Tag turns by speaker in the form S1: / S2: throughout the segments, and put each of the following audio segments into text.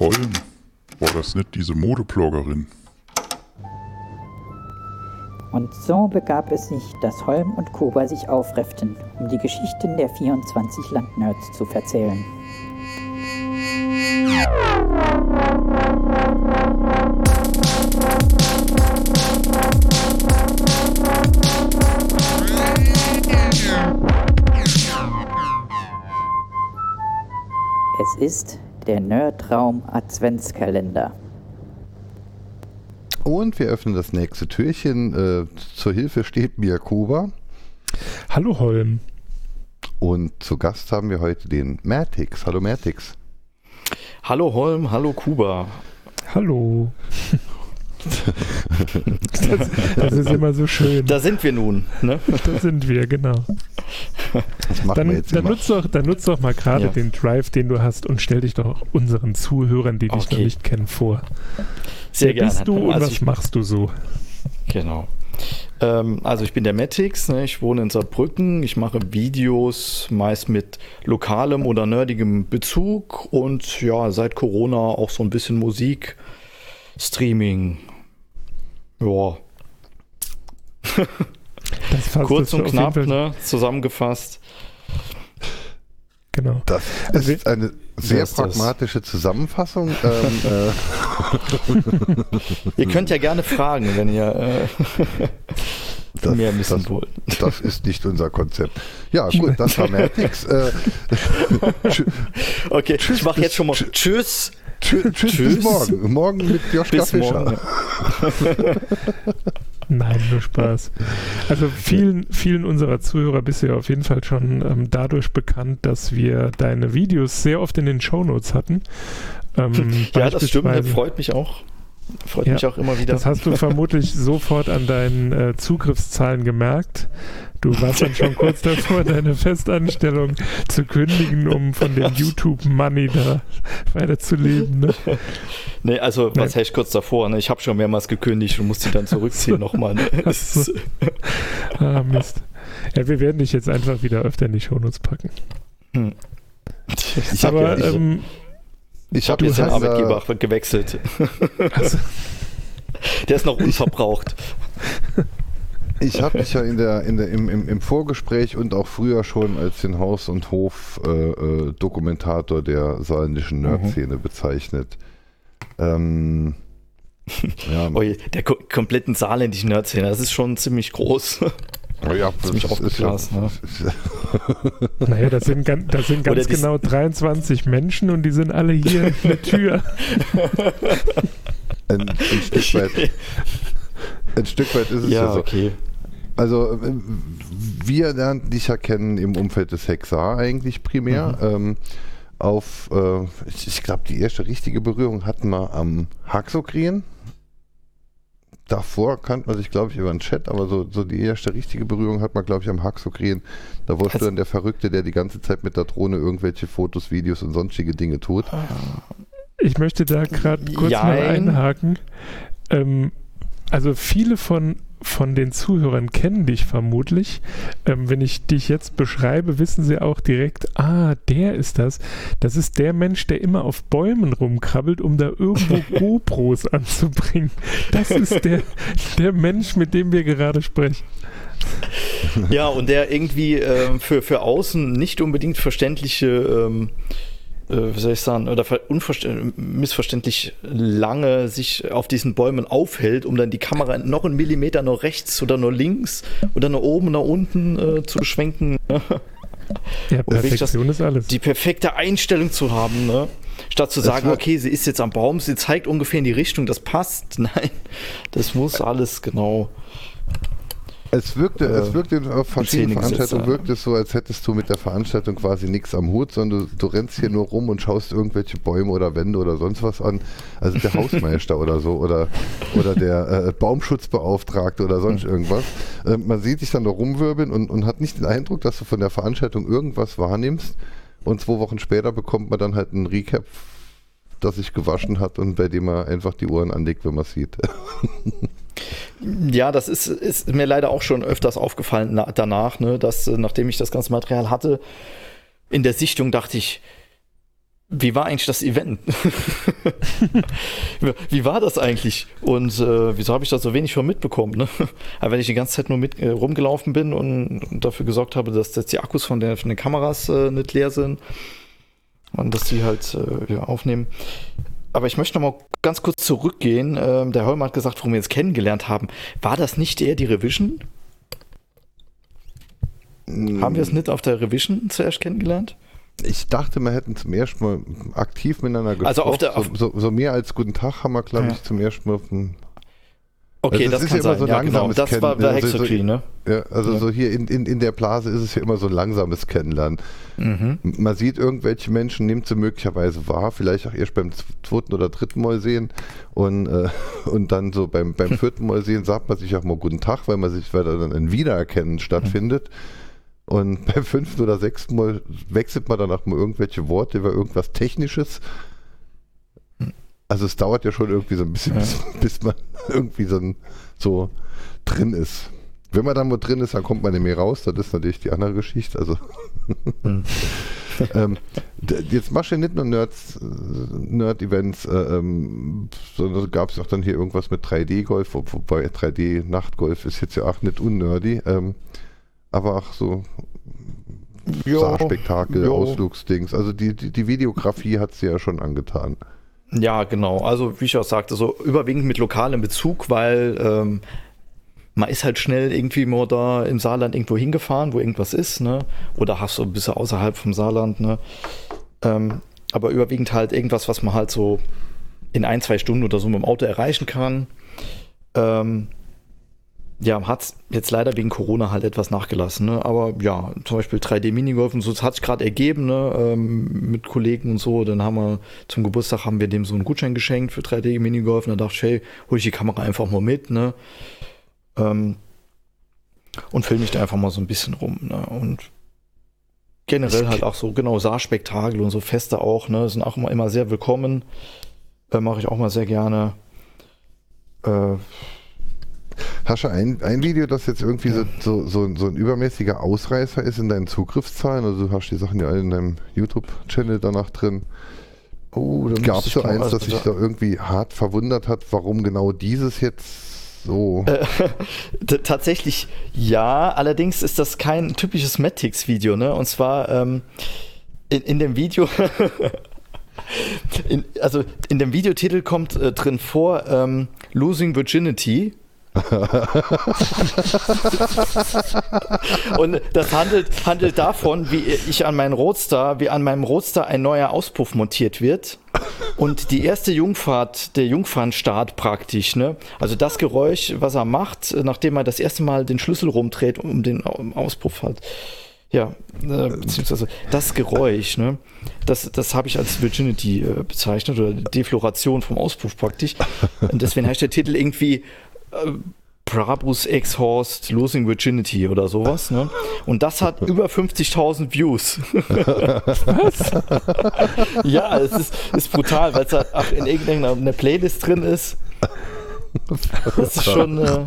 S1: Holm, war das nicht diese Modebloggerin?
S2: Und so begab es sich, dass Holm und Kuba sich aufrefften, um die Geschichten der 24 Landnerds zu verzählen. Es ist der Nerdraum Adventskalender.
S3: Und wir öffnen das nächste Türchen. Äh, zur Hilfe steht mir Kuba.
S4: Hallo Holm.
S3: Und zu Gast haben wir heute den Mertix. Hallo Mertix.
S5: Hallo Holm, hallo Kuba.
S4: Hallo. das, das, ist immer so schön.
S5: Da sind wir nun. Ne?
S4: Da sind wir, genau.
S3: Das machen
S4: dann,
S3: wir jetzt
S4: dann,
S3: immer.
S4: nutzt doch, dann nutzt doch mal gerade
S5: Ja.
S4: den Drive, den du hast und stell dich doch unseren Zuhörern, die dich
S5: Okay.
S4: noch nicht kennen, vor.
S5: Sehr
S4: Wer
S5: gerne.
S4: bist du und
S5: Also
S4: was machst du so?
S5: Genau. Ähm, also ich bin der Matix, ne? ich wohne in Saarbrücken, ich mache Videos meist mit lokalem oder nerdigem Bezug und ja, seit Corona auch so ein bisschen Musik, Streaming. Ja, kurz und knapp, ne? zusammengefasst.
S4: Genau.
S3: Das
S4: Also
S3: ist eine sehr
S5: ist das.
S3: pragmatische Zusammenfassung. ähm,
S5: Ihr könnt ja gerne fragen, wenn ihr äh,
S3: äh, das,
S5: mehr wissen
S3: das,
S5: wollt.
S3: das ist nicht unser Konzept. Ja, gut, das war Mertix. Äh,
S5: Okay,
S3: Tschüss,
S5: ich mache jetzt schon mal
S3: tschü-
S5: Tschüss.
S3: tschü- tschüss,
S5: Tschüss.
S3: bis morgen. Morgen mit Joschka
S5: Bis
S3: Fischer.
S5: morgen.
S4: Nein, nur Spaß. Also vielen, vielen unserer Zuhörer bist du ja auf jeden Fall schon ähm, dadurch bekannt, dass wir deine Videos sehr oft in den Shownotes hatten. Ähm,
S5: Ja, das stimmt, das freut mich auch. Freut
S4: Ja,
S5: mich auch immer wieder.
S4: Das hast du vermutlich sofort an deinen äh, Zugriffszahlen gemerkt. Du warst dann schon kurz davor, deine Festanstellung zu kündigen, um von dem YouTube-Money da weiterzuleben. Ne?
S5: Nee, also was
S4: Nee.
S5: heißt kurz davor? Ne? Ich habe schon mehrmals gekündigt und muss die dann zurückziehen nochmal. Ne?
S4: So. Ah, Mist. Ja, wir werden dich jetzt einfach wieder öfter in die Shownotes packen.
S5: Hm. Ich
S4: Aber
S5: ja, ich,
S4: ähm,
S3: Ich habe
S5: hab jetzt den
S3: jetzt
S5: Arbeitgeber gewechselt.
S4: also,
S5: Der ist noch unverbraucht.
S3: Ich habe dich ja in der, in der, im, im, im Vorgespräch und auch früher schon als den Haus- und Hof-Dokumentator der saarländischen Nerd-Szene bezeichnet. Ähm, ja,
S5: der ko kompletten saarländischen Nerdszene, das ist schon ziemlich groß.
S3: Ja,
S5: ziemlich
S3: das
S5: aufgeblasen, ne?
S3: ist ja,
S4: naja, das sind, ganz- das sind ganz genau 23 Menschen und die sind alle hier in der Tür.
S3: ein, ein, Stück weit, ein Stück weit ist es ja,
S5: ja,
S3: so.
S5: okay.
S3: Also äh, wir lernten dich ja kennen im Umfeld des Hexar eigentlich primär. Ähm, auf, äh, ich, ich glaube, die erste richtige Berührung hatten wir am Haxokrien. Davor kannte man sich, glaube ich, über den Chat, aber so, so die erste richtige Berührung hat man, glaube ich, am Haxokrien. Da wurdest du
S5: Also-
S3: dann der Verrückte, der die ganze Zeit mit der Drohne irgendwelche Fotos, Videos und sonstige Dinge tut.
S4: Ich möchte da gerade kurz mal
S5: Jein.
S4: einhaken. Ähm, also viele von, von den Zuhörern kennen dich vermutlich. Ähm, wenn ich dich jetzt beschreibe, wissen sie auch direkt, ah, der ist das. Das ist der Mensch, der immer auf Bäumen rumkrabbelt, um da irgendwo GoPros anzubringen. Das ist der, der Mensch, mit dem wir gerade sprechen.
S5: Ja, und der irgendwie ähm, für, für außen nicht unbedingt verständliche, ähm, äh, wie soll ich sagen, oder ver- unverstä- missverständlich lange sich auf diesen Bäumen aufhält, um dann die Kamera noch einen Millimeter nach rechts oder nur links oder nach oben, nach unten äh, zu beschwenken.
S4: Ja,
S5: Und wirklich das-
S4: Perfektion ist alles.
S5: die perfekte Einstellung zu haben, ne? Statt zu sagen, okay, sie ist jetzt am Baum, sie zeigt ungefähr in die Richtung, das passt. Nein, das muss alles genau.
S3: Es wirkte,
S5: Äh,
S3: es wirkte auf verschiedenen
S5: gesetzt,
S3: Veranstaltungen
S5: ja.
S3: wirkt es so, als hättest du mit der Veranstaltung quasi nichts am Hut, sondern du, du rennst hier nur rum und schaust irgendwelche Bäume oder Wände oder sonst was an. Also der Hausmeister oder so oder, oder der äh, Baumschutzbeauftragte oder sonst irgendwas. Ähm, man sieht dich dann da rumwirbeln und, und hat nicht den Eindruck, dass du von der Veranstaltung irgendwas wahrnimmst. Und zwei Wochen später bekommt man dann halt einen Recap, das sich gewaschen hat und bei dem man einfach die Ohren anlegt, wenn man es sieht.
S5: Ja, das ist, ist mir leider auch schon öfters aufgefallen na, danach, ne, dass äh, nachdem ich das ganze Material hatte, in der Sichtung dachte ich, wie war eigentlich das Event? wie war das eigentlich? Und äh, wieso habe ich da so wenig von mitbekommen? Ne? Aber wenn ich die ganze Zeit nur mit äh, rumgelaufen bin und, und, dafür gesorgt habe, dass jetzt die Akkus von, der, von den Kameras äh, nicht leer sind und dass die halt äh, ja, aufnehmen. Aber ich möchte noch mal ganz kurz zurückgehen. Ähm, der Holm hat gesagt, warum wir uns kennengelernt haben. War das nicht eher die Revision? Mm. Haben wir es nicht auf der Revision zuerst kennengelernt?
S3: Ich dachte, wir hätten zum ersten Mal aktiv miteinander gesprochen. Also auf der, auf so, so, so, mehr als guten Tag haben wir, glaube ja. ich, zum ersten Mal auf dem
S5: Okay, also das, das ist ja immer so ja, langsames genau. Das war der also, so, ne?
S3: Ja, also ja. so hier in, in, in der Blase ist es ja immer so ein langsames Kennenlernen. Mhm. Man sieht irgendwelche Menschen, nimmt sie möglicherweise wahr, vielleicht auch erst beim zweiten oder dritten Mal sehen und, äh, und dann so beim, beim vierten Mal sehen sagt man sich auch mal guten Tag, weil man sich, weil dann ein Wiedererkennen stattfindet. Mhm. Und beim fünften oder sechsten Mal wechselt man dann auch mal irgendwelche Worte über irgendwas Technisches. Also es dauert ja schon irgendwie so ein bisschen, ja. bis, bis, man irgendwie so, so, drin ist. Wenn man dann mal drin ist, dann kommt man nicht mehr raus. Das ist natürlich die andere Geschichte. Also hm. ähm, jetzt machst du ja nicht nur Nerds, Nerd-Events, äh, ähm, sondern gab es auch dann hier irgendwas mit 3D-Golf, wobei 3D-Nachtgolf ist jetzt ja auch nicht unnerdy. Ähm, aber auch so Spektakel, Ausflugsdings. Also die, die, die Videografie hat sie ja schon angetan.
S5: Ja, genau. Also wie ich auch sagte, so überwiegend mit lokalem Bezug, weil ähm, man ist halt schnell irgendwie mal da im Saarland irgendwo hingefahren, wo irgendwas ist, ne? Oder hast du ein bisschen außerhalb vom Saarland, ne? Ähm, aber überwiegend halt irgendwas, was man halt so in ein, zwei Stunden oder so mit dem Auto erreichen kann. Ähm, ja, hat jetzt leider wegen Corona halt etwas nachgelassen. Ne? Aber ja, zum Beispiel 3D-Minigolf und so, das hat sich gerade ergeben ne? Ähm, mit Kollegen und so. Dann haben wir zum Geburtstag haben wir dem so einen Gutschein geschenkt für 3D-Minigolf. Und dann dachte ich, hey, hol ich die Kamera einfach mal mit. Ne? Ähm, und filme mich da einfach mal so ein bisschen rum. Ne? Und generell halt auch so, genau, Saarspektakel und so Feste auch, ne? Sind auch immer, immer sehr willkommen. Äh, Mache ich auch mal sehr gerne. Äh,
S3: Hast du ein, ein Video, das jetzt irgendwie ja. so, so, so, ein übermäßiger Ausreißer ist in deinen Zugriffszahlen? Also du hast die Sachen ja alle in deinem YouTube-Channel danach drin. Oh, Gab es so eins, das sich da irgendwie hart verwundert hat, warum genau dieses jetzt so. Äh,
S5: tatsächlich ja, allerdings ist das kein typisches Matix-Video, ne? Und zwar ähm, in, in dem Video. in, also in dem Videotitel kommt äh, drin vor ähm, Losing Virginity und das handelt, handelt davon, wie ich an meinen Roadster, wie an meinem Roadster ein neuer Auspuff montiert wird. Und die erste Jungfahrt, der Jungfernstart praktisch, ne? Also das Geräusch, was er macht, nachdem er das erste Mal den Schlüssel rumdreht, um den Auspuff halt. Ja, äh, beziehungsweise das Geräusch, ne? Das, das habe ich als Virginity äh, bezeichnet oder Defloration vom Auspuff praktisch. Und deswegen heißt der Titel irgendwie äh, Brabus Ex-Horst Losing Virginity oder sowas. Ne? Und das hat über 50.000 Views. Was? ja, es ist, ist brutal, weil es halt in irgendeiner Playlist drin ist. Das ist schon. Äh,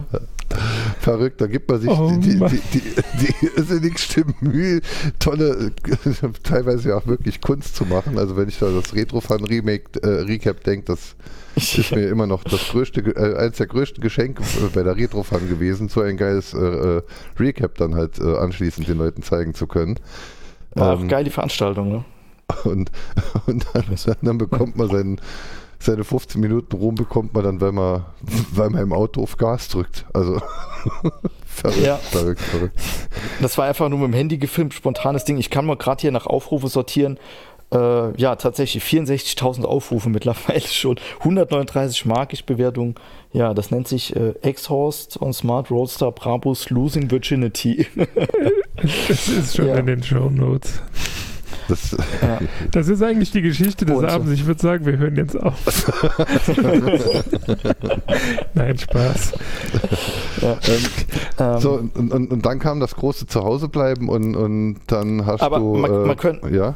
S3: Verrückt, da gibt man sich oh, die, die, die, die irrsinnigste Mühe, tolle, teilweise ja auch wirklich Kunst zu machen. Also wenn ich da das Retro-Fun-Remake, äh, Recap denke, das ist mir immer noch das größte, äh, eines der größten Geschenke bei der Retrofan gewesen, so ein geiles äh, äh, Recap dann halt äh, anschließend den Leuten zeigen zu können.
S5: War ähm, auch geil die Veranstaltung, ne?
S3: Und, und dann, dann bekommt man seinen, seine 15 Minuten Ruhm bekommt man dann, weil man, weil man im Auto auf Gas drückt. Also
S5: verrückt, ja. verrückt, verrückt. Das war einfach nur mit dem Handy gefilmt, spontanes Ding. Ich kann mal gerade hier nach Aufrufe sortieren. Äh, ja, tatsächlich 64.000 Aufrufe mittlerweile schon. 139 Markig-Bewertungen. Ja, das nennt sich äh, Exhaust on Smart Roadster Brabus Losing Virginity.
S4: das ist schon ja. in den Show Notes. Das, ja. das, ist eigentlich die Geschichte des Abends. Ich würde sagen, wir hören jetzt auf. Nein, Spaß.
S3: Ja. Ähm, so, und, und, und, dann kam das große Zuhausebleiben und, und dann hast
S5: aber
S3: du.
S5: Man, äh, man könnt, ja?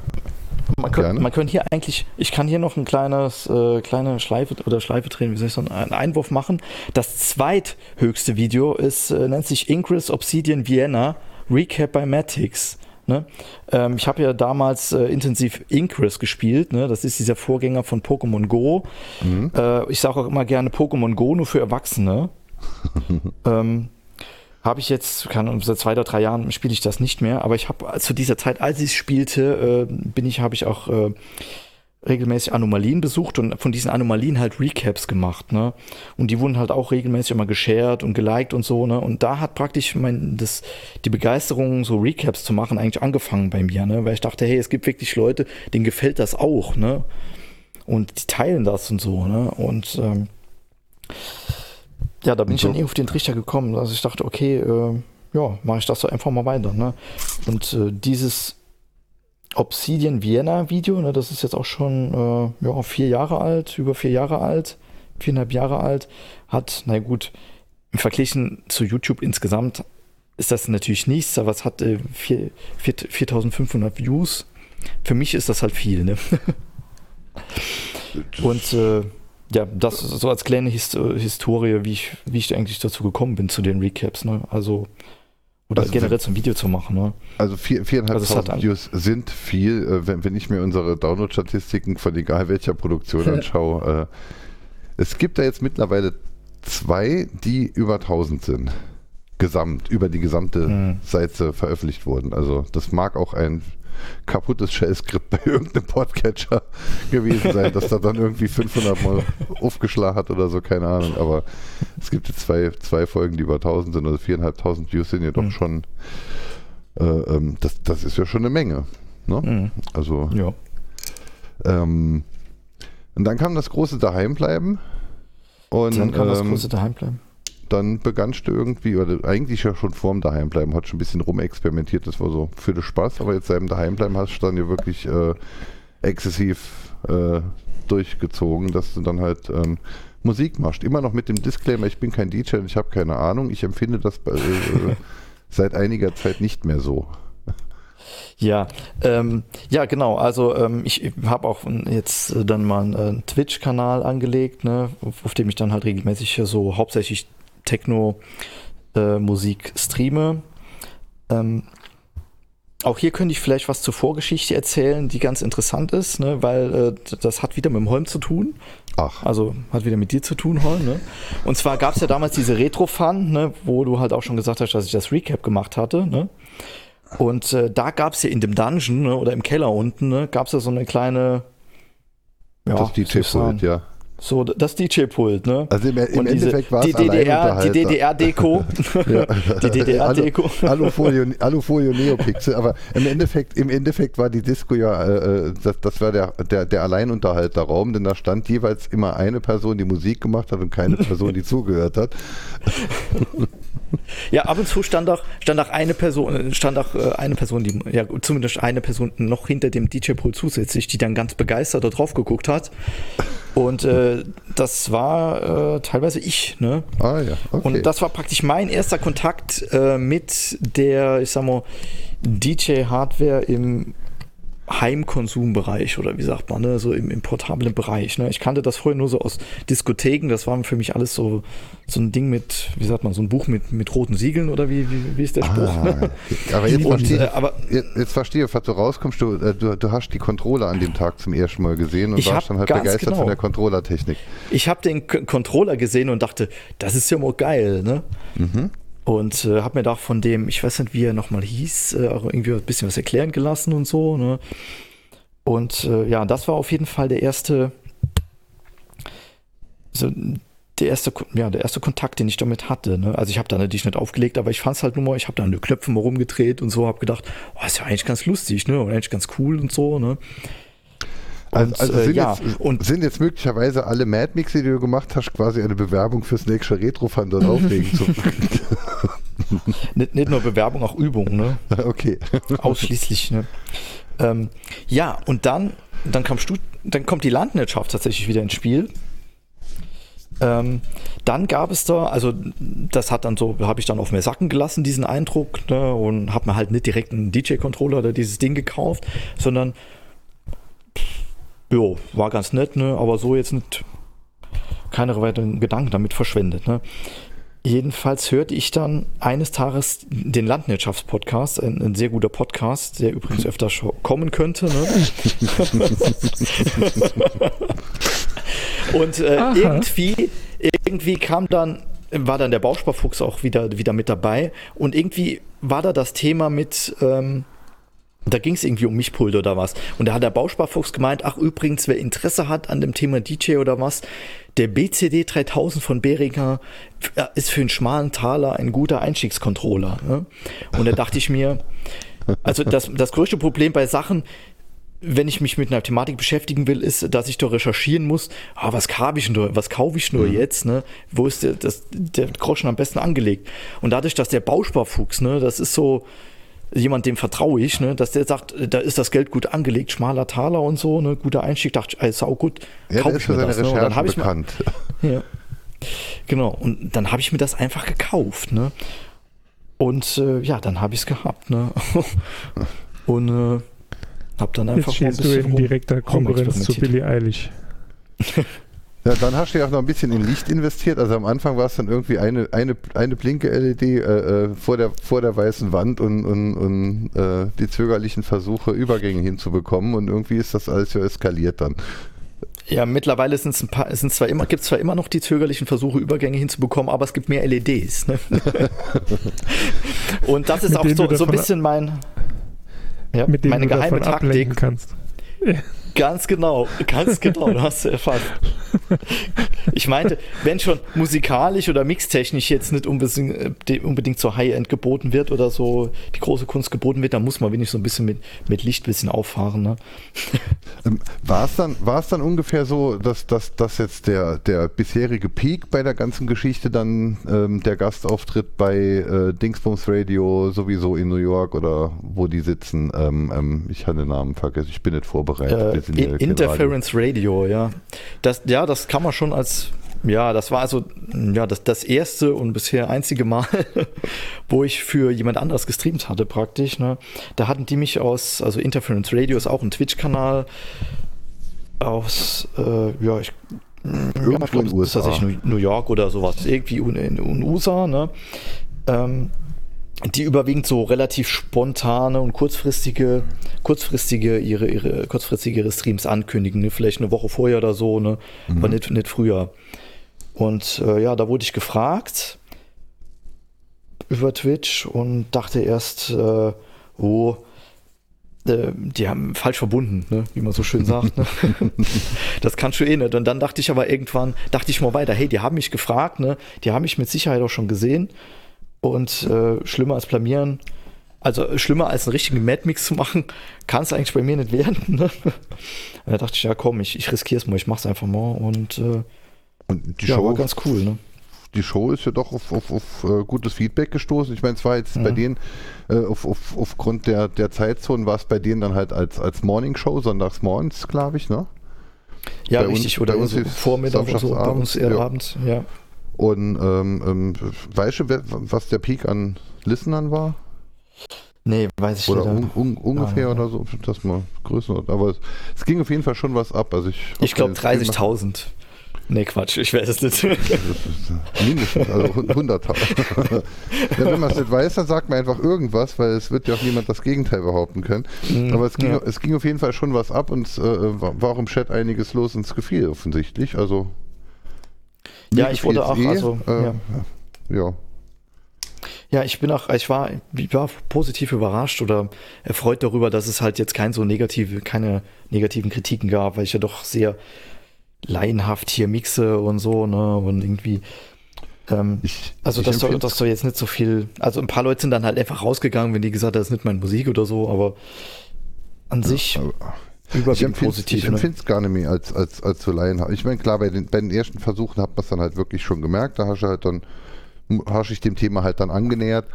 S5: Man könnte, man könnte, hier eigentlich, ich kann hier noch ein kleines, äh, kleine Schleife oder Schleife drehen, wie soll ich sagen, einen Einwurf machen. Das zweithöchste Video ist, äh, nennt sich Ingress Obsidian Vienna Recap by Matix. Ne? Ähm, ich habe ja damals äh, intensiv Ingress gespielt. Ne? Das ist dieser Vorgänger von Pokémon Go.
S3: Mhm.
S5: Äh, ich sage auch immer gerne Pokémon Go nur für Erwachsene. ähm, habe ich jetzt, kann, seit zwei oder drei Jahren spiele ich das nicht mehr, aber ich habe zu dieser Zeit, als ich es spielte, äh, bin ich, habe ich auch äh, regelmäßig Anomalien besucht und von diesen Anomalien halt Recaps gemacht, ne? Und die wurden halt auch regelmäßig immer geshared und geliked und so, ne? Und da hat praktisch mein, das, die Begeisterung, so Recaps zu machen, eigentlich angefangen bei mir, ne? Weil ich dachte, hey, es gibt wirklich Leute, denen gefällt das auch, ne? Und die teilen das und so, ne? Und ähm, ja, da bin
S3: Und
S5: ich dann eh auf den Trichter gekommen, dass ich dachte, okay, äh, ja, mache ich das doch einfach mal weiter, ne? Und äh, dieses Obsidian Vienna Video, ne, das ist jetzt auch schon äh, ja, vier Jahre alt, über vier Jahre alt, viereinhalb Jahre alt, hat, na gut, im Verglichen zu YouTube insgesamt ist das natürlich nichts, aber es hat äh, vier, vier, 4500 Views. Für mich ist das halt viel, ne? Und äh, ja, das so als kleine Hist Historie, wie ich, wie ich eigentlich dazu gekommen bin zu den Recaps, ne? Also, oder
S3: Also
S5: generell zum Video zu machen, ne?
S3: Also vier, viereinhalb
S5: Also
S3: tausend Views sind viel, äh, wenn, wenn ich mir unsere Download-Statistiken von egal welcher Produktion anschaue. Äh, es gibt da jetzt mittlerweile zwei, die über 1000 sind. Gesamt, über die gesamte
S5: Hm.
S3: Seite veröffentlicht wurden. Also das mag auch ein kaputtes Shell-Skript bei irgendeinem Podcatcher gewesen sein, dass da dann irgendwie 500 Mal aufgeschlagen hat oder so, keine Ahnung. Aber es gibt jetzt zwei, zwei Folgen, die über 1000 sind, also 4.500 Views sind ja doch
S5: Hm.
S3: schon, äh, ähm, das, das ist ja schon eine Menge. Ne?
S5: Mhm.
S3: Also,
S5: Ja.
S3: ähm, und dann kam das große Daheimbleiben. Und
S5: Dann kann das
S3: ähm,
S5: große daheim bleiben.
S3: Dann begannst du irgendwie, oder eigentlich ja schon vorm Daheimbleiben, hat schon ein bisschen rumexperimentiert, das war so für den Spaß, aber jetzt seit dem Daheimbleiben hast du dann ja wirklich äh, exzessiv äh, durchgezogen, dass du dann halt ähm, Musik machst. Immer noch mit dem Disclaimer, ich bin kein DJ und ich habe keine Ahnung. Ich empfinde das äh, seit einiger Zeit nicht mehr so.
S5: Ja, ähm, ja, genau. Also ähm, ich habe auch jetzt äh, dann mal einen äh, Twitch-Kanal angelegt, ne, auf dem ich dann halt regelmäßig so hauptsächlich Techno-Musik streame. Ähm, auch hier könnte ich vielleicht was zur Vorgeschichte erzählen, die ganz interessant ist, ne, weil äh, das hat wieder mit dem Holm zu tun.
S3: Ach,
S5: Also hat wieder mit dir zu tun, Holm. Ne? Und zwar gab es ja damals diese Retro-Fun, ne, wo du halt auch schon gesagt hast, dass ich das Recap gemacht hatte. Ne? Und äh, da gab es ja in dem Dungeon ne, oder im Keller unten, ne, gab es ja so eine kleine. Ja,
S3: das
S5: ich sagen?
S3: DJ-Pult, ja.
S5: So, das DJ-Pult, ne?
S3: Also im, im Endeffekt war
S5: die
S3: es
S5: DDR, die. DDR-Deko.
S3: Ja.
S5: Die DDR-Deko.
S3: Alu- Alufolie, Alufolie und Neopixel, aber im Endeffekt, im Endeffekt war die Disco ja, äh, äh, das, das war der, der, der Alleinunterhalterraum, denn da stand jeweils immer eine Person, die Musik gemacht hat und keine Person, die zugehört hat.
S5: Ja, ab und zu stand auch, stand auch eine Person, stand auch äh, eine Person, die, ja, zumindest eine Person noch hinter dem DJ-Pool zusätzlich, die dann ganz begeistert da drauf geguckt hat. Und äh, das war äh, teilweise ich, ne?
S3: Ah ja, okay.
S5: Und das war praktisch mein erster Kontakt äh, mit der, ich sag mal, DJ-Hardware im Heimkonsumbereich oder wie sagt man, ne? so im, im portablen Bereich. Ne? Ich kannte das vorher nur so aus Diskotheken, das war für mich alles so, so ein Ding mit, wie sagt man, so ein Buch mit, mit roten Siegeln oder wie, wie, wie ist der Spruch?
S3: Ah, aber jetzt
S5: Und,
S3: verstehe
S5: äh, aber
S3: jetzt, verstehe ich, was du rauskommst. Du, äh, du, du hast die Controller an dem Tag zum ersten Mal gesehen und warst dann halt begeistert
S5: genau.
S3: von der Controllertechnik.
S5: ich habe den Controller gesehen und dachte, das ist ja mal geil, ne?
S3: Mhm.
S5: Und äh, habe mir da von dem, ich weiß nicht, wie er nochmal hieß, äh, irgendwie ein bisschen was erklären gelassen und so, ne? Und äh, ja, das war auf jeden Fall der erste, so, der erste, ja, der erste Kontakt, den ich damit hatte. Ne? Also ich habe da natürlich nicht aufgelegt, aber ich fand es halt nur mal, ich habe da an den mal rumgedreht und so, habe gedacht, oh, ist ja eigentlich ganz lustig, ne? Und eigentlich ganz cool und so, ne?
S3: Also,
S5: Und,
S3: also
S5: äh,
S3: sind,
S5: ja,
S3: jetzt,
S5: und-
S3: sind jetzt möglicherweise alle Mad Mixe, die du gemacht hast, quasi eine Bewerbung fürs nächste Retro-Fund dort auflegen zu
S5: Nicht, nicht nur Bewerbung, auch Übung, ne?
S3: Okay.
S5: Ausschließlich, ne? Ähm, ja, und dann, dann, kam Stu dann kommt die Landwirtschaft tatsächlich wieder ins Spiel. Ähm, dann gab es da, also das hat dann so, habe ich dann auf mir sacken gelassen, diesen Eindruck, ne, und habe mir halt nicht direkt einen DJ-Controller oder dieses Ding gekauft, sondern jo, war ganz nett, ne, aber so jetzt nicht keine weiteren Gedanken damit verschwendet, ne. jedenfalls hörte ich dann eines Tages den Landwirtschaftspodcast, ein, ein sehr guter Podcast, der übrigens öfter kommen könnte. Ne? Und äh, irgendwie, irgendwie kam dann, war dann der Bausparfuchs auch wieder, wieder mit dabei und irgendwie war da das Thema mit, ähm, da ging es irgendwie um Mischpult oder was. Und da hat der Bausparfuchs gemeint, ach übrigens, wer Interesse hat an dem Thema DJ oder was, der BCD 3000 von Behringer ist für einen schmalen Taler ein guter Einstiegscontroller. Ne? Und da dachte ich mir, also das, das größte Problem bei Sachen, wenn ich mich mit einer Thematik beschäftigen will, ist, dass ich doch recherchieren muss, ah, was kaufe ich nur, was kaufe ich nur mhm. jetzt, ne? Wo ist der, das, der Groschen am besten angelegt? Und dadurch, dass der Bausparfuchs, ne, das ist so, jemand, dem vertraue ich, ne, dass der sagt, da ist das Geld gut angelegt, schmaler Taler und so, ne, guter Einstieg, dachte ich, ey, sau gut,
S3: ja, kauf ich mir das. Ne? Und dann habe ich bekannt.
S5: Mal, ja. Genau, und dann habe ich mir das einfach gekauft, ne? Und äh, ja, dann habe ich es gehabt, ne? und äh, habe dann einfach
S4: Jetzt stehst du in direkter Konkurrenz zu Billy Eilish.
S3: Ja, dann hast du ja auch noch ein bisschen in Licht investiert. Also am Anfang war es dann irgendwie eine, eine, eine blinke LED äh, äh, vor, der, vor der weißen Wand und, und, und äh, die zögerlichen Versuche, Übergänge hinzubekommen. Und irgendwie ist das alles ja eskaliert dann.
S5: Ja, mittlerweile sind es paar, sind zwar immer, gibt es zwar immer noch die zögerlichen Versuche, Übergänge hinzubekommen, aber es gibt mehr LEDs. Ne? und das ist Mit auch so, so ein bisschen mein,
S4: ja, meine geheime Taktik. Kannst.
S5: Ganz genau, ganz genau, du hast erfasst. Ich meinte, wenn schon musikalisch oder mixtechnisch jetzt nicht unbedingt, äh, unbedingt so High-End geboten wird oder so die große Kunst geboten wird, dann muss man wenigstens so ein bisschen mit, mit Licht ein bisschen auffahren. Ne?
S3: Ähm, war es dann, dann ungefähr so, dass, dass, dass jetzt der, der bisherige Peak bei der ganzen Geschichte dann ähm, der Gastauftritt bei äh, Dingsbums Radio sowieso in New York oder wo die sitzen? Ähm, ähm, ich habe den Namen vergessen, ich bin nicht vorbereitet.
S5: Äh, in, Interference Radio. Radio, ja. Das, ja, das kann man schon als, ja, das war also ja, das, das erste und bisher einzige Mal, wo ich für jemand anderes gestreamt hatte, praktisch. Ne? Da hatten die mich aus, also Interference Radio ist auch ein Twitch-Kanal aus, äh, ja, ich
S3: Irgendwo ja, glaub, in USA.
S5: Das New York oder sowas, irgendwie in, in, in USA, ne? Ähm, die überwiegend so relativ spontane und kurzfristige, kurzfristige ihre, ihre kurzfristige ihre Streams ankündigen, ne? vielleicht eine Woche vorher oder so, ne? Mhm. aber nicht, nicht früher. Und äh, ja, da wurde ich gefragt über Twitch und dachte erst, äh, oh, äh, die haben falsch verbunden, ne? wie man so schön sagt. Ne? das kannst du eh nicht. Und dann dachte ich aber irgendwann, dachte ich mal weiter, hey, die haben mich gefragt, ne? die haben mich mit Sicherheit auch schon gesehen. Und äh, schlimmer als blamieren, also schlimmer als einen richtigen Mad-Mix zu machen, kann es eigentlich bei mir nicht werden. Ne? da dachte ich, ja komm, ich, ich riskiere es mal, ich mach's einfach mal und, äh,
S3: und die ja, Show war ganz cool, ne? Die Show ist ja doch auf, auf, auf uh, gutes Feedback gestoßen. Ich meine, es war jetzt ja. bei denen, uh, auf, auf, aufgrund der, der Zeitzonen war es bei denen dann halt als, als Morning Show, sonntags morgens, glaube ich, ne?
S5: Ja, bei richtig, uns, oder uns Vormittag oder so, bei uns eher ja. abends, ja.
S3: Und ähm, ähm, weißt du, was der Peak an Listenern war?
S5: Nee, weiß ich
S3: nicht. Oder un, un, ungefähr oder so, das mal größer. Aber es, es, ging auf jeden Fall schon was ab. Also ich
S5: ich glaube 30.000. Nee, Quatsch, ich weiß es nicht.
S3: Mindestens, also 100.000. ja, wenn man es nicht weiß, dann sagt man einfach irgendwas, weil es wird ja auch niemand das Gegenteil behaupten können. Mhm, Aber es ging, ja. es ging auf jeden Fall schon was ab und es äh, war auch im Chat einiges los und es gefiel offensichtlich. Also
S5: ja, ich wurde auch, eh, also, äh, ja.
S3: ja.
S5: Ja, ich bin auch, ich war, ich war positiv überrascht oder erfreut darüber, dass es halt jetzt kein so negative, keine negativen Kritiken gab, weil ich ja doch sehr laienhaft hier mixe und so, ne, und irgendwie, ähm, ich, also ich das soll, das soll jetzt nicht so viel, also ein paar Leute sind dann halt einfach rausgegangen, wenn die gesagt haben, das ist nicht meine Musik oder so, aber an ja, sich aber.
S3: Ich empfinde es ne? gar nicht mehr als, als, als zu leihen. Ich meine, klar, bei den, bei den ersten Versuchen hat man es dann halt wirklich schon gemerkt. Da hast du halt dann, hast ich dem Thema halt dann angenähert.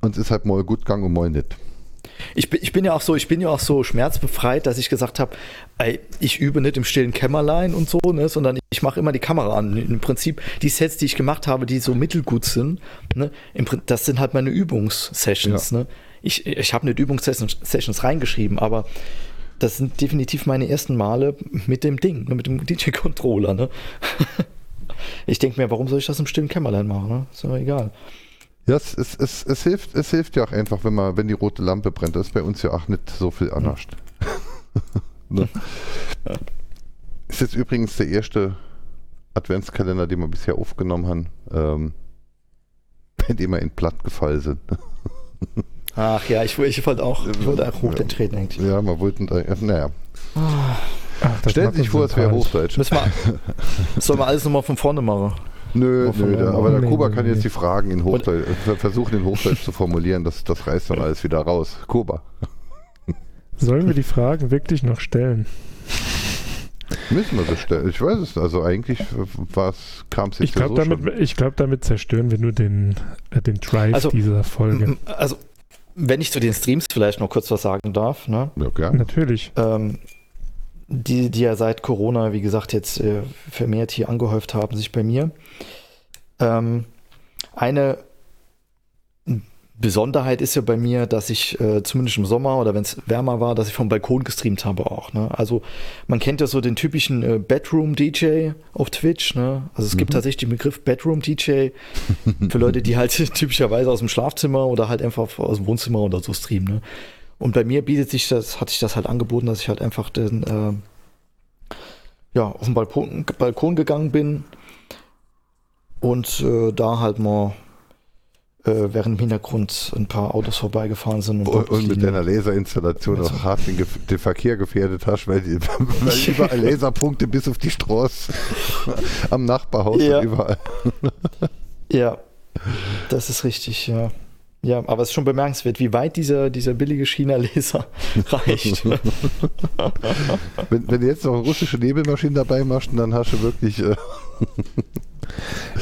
S3: Und es ist halt mal gut gegangen und mal nicht.
S5: Ich bin, ich bin ja auch so, ich bin ja auch so schmerzbefreit, dass ich gesagt habe, ich übe nicht im stillen Kämmerlein und so, ne, sondern ich mache immer die Kamera an. Im Prinzip die Sets, die ich gemacht habe, die so mittelgut sind, ne, das sind halt meine Übungssessions. Ja. Ne. Ich, ich habe nicht Übungssessions reingeschrieben, aber das sind definitiv meine ersten Male mit dem Ding, mit dem DJ-Controller. Ne? Ich denke mir, warum soll ich das im stillen Kämmerlein machen? Ne? Ist doch egal.
S3: Ja, es, es, es, es, hilft, es hilft ja auch einfach, wenn man, wenn die rote Lampe brennt. Das ist bei uns ja auch nicht so viel anders. ne? Ist jetzt übrigens der erste Adventskalender, den wir bisher aufgenommen haben, ähm, bei dem wir in platt gefallen sind.
S5: Ach ja, ich, ich wollte auch, ich wollte auch Hochdeutsch eigentlich.
S3: Ja, man wollte, naja.
S4: Ach, das
S3: Stellt sich vor, es wäre. Hochdeutsch.
S5: Müssen wir, sollen wir alles nochmal von vorne machen?
S3: Nö, nö,
S5: machen?
S3: aber der
S4: Nee,
S3: Kuba
S4: nee,
S3: kann
S4: nee.
S3: jetzt die Fragen in Hochdeutsch, äh, versuchen in Hochdeutsch zu formulieren, das, das reißt dann alles wieder raus. Kuba,
S4: Sollen wir die Fragen wirklich noch stellen?
S3: müssen wir das stellen? Ich weiß es, also eigentlich kam es jetzt
S4: Ich glaube,
S3: ja so
S4: damit, ich glaub, damit zerstören wir nur den, äh, den Drive
S5: Also,
S4: dieser Folge.
S5: Also, wenn ich zu den Streams vielleicht noch kurz was sagen darf, ne?
S3: gern.
S4: Natürlich.
S5: ähm, die, die ja seit Corona, wie gesagt, jetzt äh, vermehrt hier angehäuft haben, sich bei mir. Ähm, eine Besonderheit ist ja bei mir, dass ich äh, zumindest im Sommer oder wenn es wärmer war, dass ich vom Balkon gestreamt habe auch. Ne? Also man kennt ja so den typischen äh, Bedroom-DJ auf Twitch. Ne? Also es gibt
S3: Mhm.
S5: tatsächlich den Begriff Bedroom-DJ für Leute, die halt typischerweise aus dem Schlafzimmer oder halt einfach aus dem Wohnzimmer oder so streamen. Ne? Und bei mir bietet sich das, hatte ich das halt angeboten, dass ich halt einfach den, äh, ja, auf den Balkon, Balkon gegangen bin und äh, da halt mal äh, während im Hintergrund ein paar Autos vorbeigefahren sind.
S3: Und, und mit deiner Laserinstallation
S5: Also-
S3: auch hart den, Gef den Verkehr gefährdet hast, weil, die, weil überall Laserpunkte bis auf die Straße am Nachbarhaus
S5: Ja.
S3: und überall.
S5: Ja, das ist richtig, ja. Ja, aber es ist schon bemerkenswert, wie weit dieser, dieser billige China-Laser reicht.
S3: Wenn, wenn du jetzt noch eine russische Nebelmaschine dabei machst, dann hast du wirklich. Äh,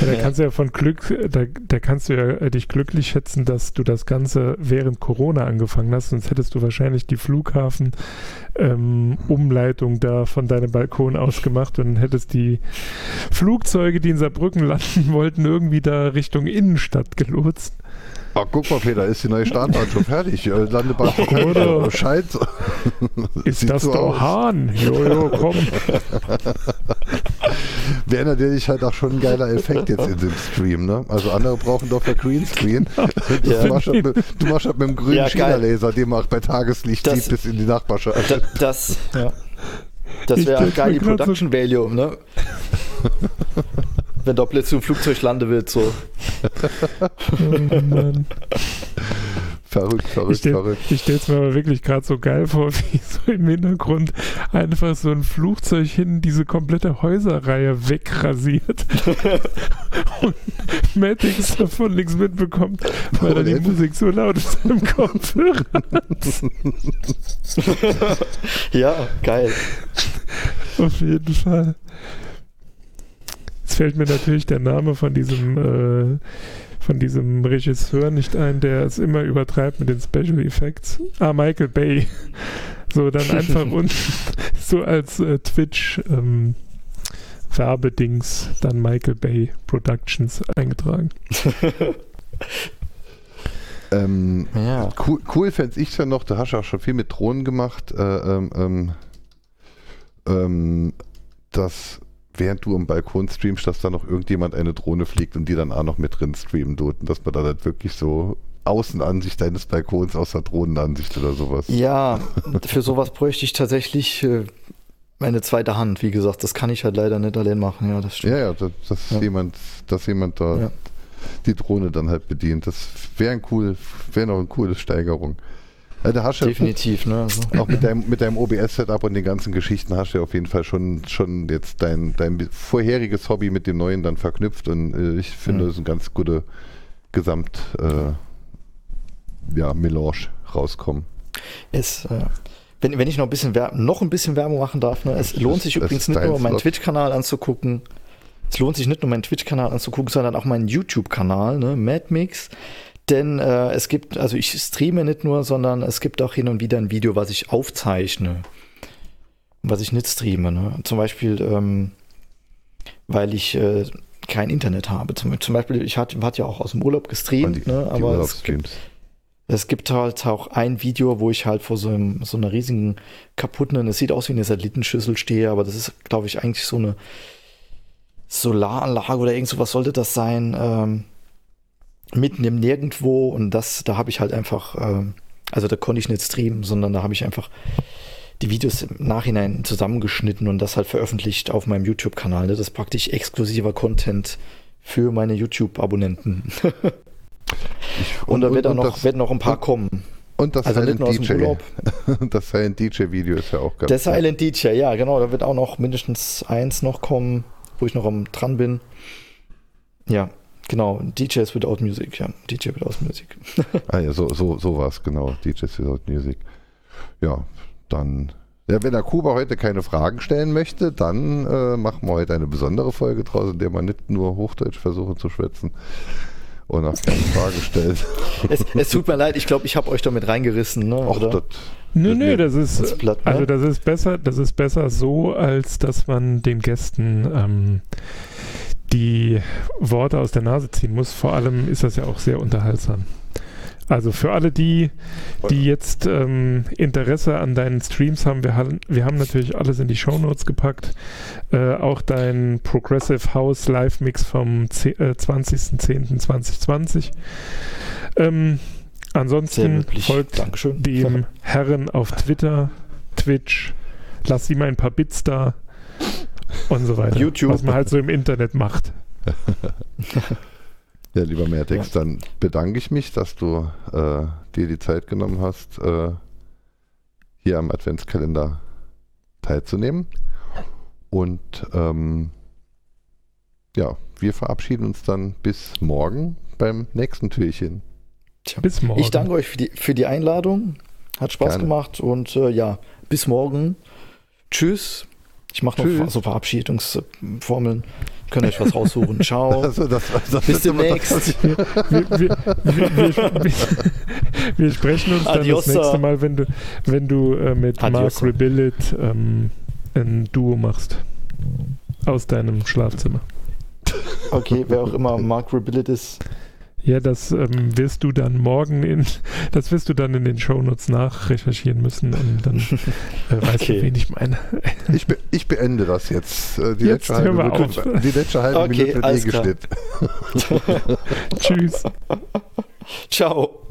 S4: Ja, da kannst du ja von Glück, da, da kannst du ja äh, dich glücklich schätzen, dass du das Ganze während Corona angefangen hast, sonst hättest du wahrscheinlich die Flughafen-Umleitung da von deinem Balkon aus gemacht und hättest die Flugzeuge, die in Saarbrücken landen wollten, irgendwie da Richtung Innenstadt gelotst.
S3: ah, guck mal, Peter, ist die neue Startbahn schon fertig? Landebahn
S4: Oder-
S3: Bescheid.
S4: Ist
S3: Sieht
S4: das
S3: so
S4: doch
S3: aus.
S4: Hahn? Jojo, komm.
S3: Wäre natürlich halt auch schon ein geiler Effekt jetzt in dem Stream, ne? Also andere brauchen doch für Greenscreen. Du,
S5: Ja.
S3: machst halt mit, du machst halt mit dem grünen
S5: Ja.
S3: China-Laser, den man auch bei Tageslicht
S5: Das-
S3: sieht bis in die Nachbarschaft.
S5: Da- das, ja. Das wäre
S4: stell's
S5: geil, die
S4: so-
S5: Production Value, ne? Wenn da plötzlich ein Flugzeug landen wird, so.
S4: Oh Mann.
S3: Verrückt,
S4: Ich
S3: verrückt,
S4: stell-
S3: verrückt.
S4: Ich stelle es mir aber wirklich gerade so geil vor, wie so im Hintergrund einfach so ein Flugzeug hin diese komplette Häuserreihe wegrasiert und Mattix davon nichts mitbekommt, weil er die Musik so laut ist im Kopfhörer.
S5: Ja, geil.
S4: Auf jeden Fall. Jetzt fällt mir natürlich der Name von diesem äh, von diesem Regisseur nicht ein, der es immer übertreibt mit den Special Effects. Ah, Michael Bay. So, dann einfach unten so als äh, Twitch ähm, Werbedings dann Michael Bay Productions eingetragen.
S3: Ähm,
S5: Ja.
S3: Cool, cool fände ich ja noch, da hast du auch schon viel mit Drohnen gemacht, äh, ähm, ähm, ähm, dass während du am Balkon streamst, dass da noch irgendjemand eine Drohne fliegt und die dann auch noch mit drin streamen tut und dass man da halt wirklich so Außenansicht deines Balkons aus der Drohnenansicht oder sowas.
S5: Ja, für sowas bräuchte ich tatsächlich äh, meine zweite Hand. Wie gesagt, das kann ich halt leider nicht allein machen. Ja, das stimmt.
S3: Ja, ja, dass, dass
S5: Ja.
S3: jemand, dass jemand da
S5: Ja.
S3: die Drohne dann halt bedient. Das wäre ein cool, wäre noch eine coole Steigerung. Ja, da hast du
S5: Definitiv, ne? Also.
S3: auch mit deinem, mit deinem OBS-Setup und den ganzen Geschichten hast du ja auf jeden Fall schon, schon jetzt dein, dein vorheriges Hobby mit dem neuen dann verknüpft und äh, ich finde,
S5: Mhm.
S3: das ist ein ganz gute Gesamt äh, ja, Melange rauskommen.
S5: Es, äh, wenn, wenn ich noch ein bisschen noch ein bisschen Werbung machen darf, ne? es lohnt
S3: ist-
S5: sich übrigens
S3: ist
S5: nicht nur meinen. Twitch-Kanal anzugucken. Es lohnt sich nicht nur meinen Twitch-Kanal anzugucken, sondern auch meinen YouTube-Kanal, ne? Madmix. Denn äh, es gibt, also ich streame nicht nur, sondern es gibt auch hin und wieder ein Video, was ich aufzeichne. Was ich nicht streame. Ne? Zum Beispiel, ähm, weil ich äh, kein Internet habe. Zum, zum Beispiel, ich hatte, hatte ja auch aus dem Urlaub gestreamt,
S3: die,
S5: ne? aber es gibt, es gibt halt auch ein Video, wo ich halt vor so, einem, so einer riesigen kaputten, es sieht aus wie eine Satellitenschüssel stehe, aber das ist, glaube ich, eigentlich so eine Solaranlage oder irgend sowas sollte das sein. Ähm, mitten im Nirgendwo und das, da habe ich halt einfach, ähm, also da konnte ich nicht streamen, sondern da habe ich einfach die Videos im Nachhinein zusammengeschnitten und das halt veröffentlicht auf meinem YouTube-Kanal. Ne? Das ist praktisch exklusiver Content für meine YouTube-Abonnenten. und, da wird, und, auch noch, das, werden noch ein paar und, kommen.
S3: Und das
S5: also
S3: Silent DJ. das Silent DJ-Video ist ja auch
S5: ganz Der Silent DJ, ja, genau. Da wird auch noch mindestens eins noch kommen, wo ich noch am dran bin. Ja, Genau, DJs without music, ja. DJ without music.
S3: ah ja, so, so, so war es, genau. DJs without music. Ja, dann. Ja, wenn der Kuba heute keine Fragen stellen möchte, dann äh, machen wir heute eine besondere Folge draus, in der wir nicht nur Hochdeutsch versuchen zu schwätzen und auch keine Fragen stellt.
S5: es, es, tut mir leid, ich glaube, ich habe euch damit reingerissen, ne?
S4: Och, das, nö, nö, das ist, das platt, ne? also das ist besser, das ist besser so, als dass man den Gästen ähm, die Worte aus der Nase ziehen muss. Vor allem ist das ja auch sehr unterhaltsam. Also für alle die, die jetzt ähm, Interesse an deinen Streams haben, wir, haben, wir haben natürlich alles in die Show Notes gepackt. Äh, auch dein Progressive House Live Mix vom äh, 20.10.2020. Ähm, ansonsten folgt
S5: Dankeschön.
S4: dem Herren auf Twitter, Twitch. Lass ihm ein paar Bits da und so weiter.
S5: YouTube.
S4: Was man halt so im Internet macht.
S3: ja, lieber Mehrtext, ja. dann bedanke ich mich, dass du äh, dir die Zeit genommen hast, äh, hier am Adventskalender teilzunehmen. Und ähm, ja, wir verabschieden uns dann bis morgen beim nächsten Türchen.
S5: Tja, bis morgen. Ich danke euch für die, für die Einladung. Hat Spaß Gerne. gemacht und äh, ja, bis morgen. Tschüss. Ich mache noch so Verabschiedungsformeln. Könnt ihr euch was raussuchen. Ciao. Also das, das Bis demnächst. Wir, wir,
S4: wir, wir, sprechen uns dann Adiosa. das nächste Mal, wenn du, wenn du äh, mit Adiosa. Mark Rebillet ähm, ein Duo machst. Aus deinem Schlafzimmer.
S5: Okay, wer auch immer Mark Rebillet ist.
S4: Ja, das ähm, wirst du dann morgen in, das wirst du dann in den Shownotes nachrecherchieren müssen und dann äh, weißt okay. du, wen ich meine.
S3: ich, be ich beende das jetzt. Äh, die, jetzt letzte, halbe Minute, die letzte halbe okay, Minute wird eh geschnitten.
S4: Tschüss.
S5: Ciao.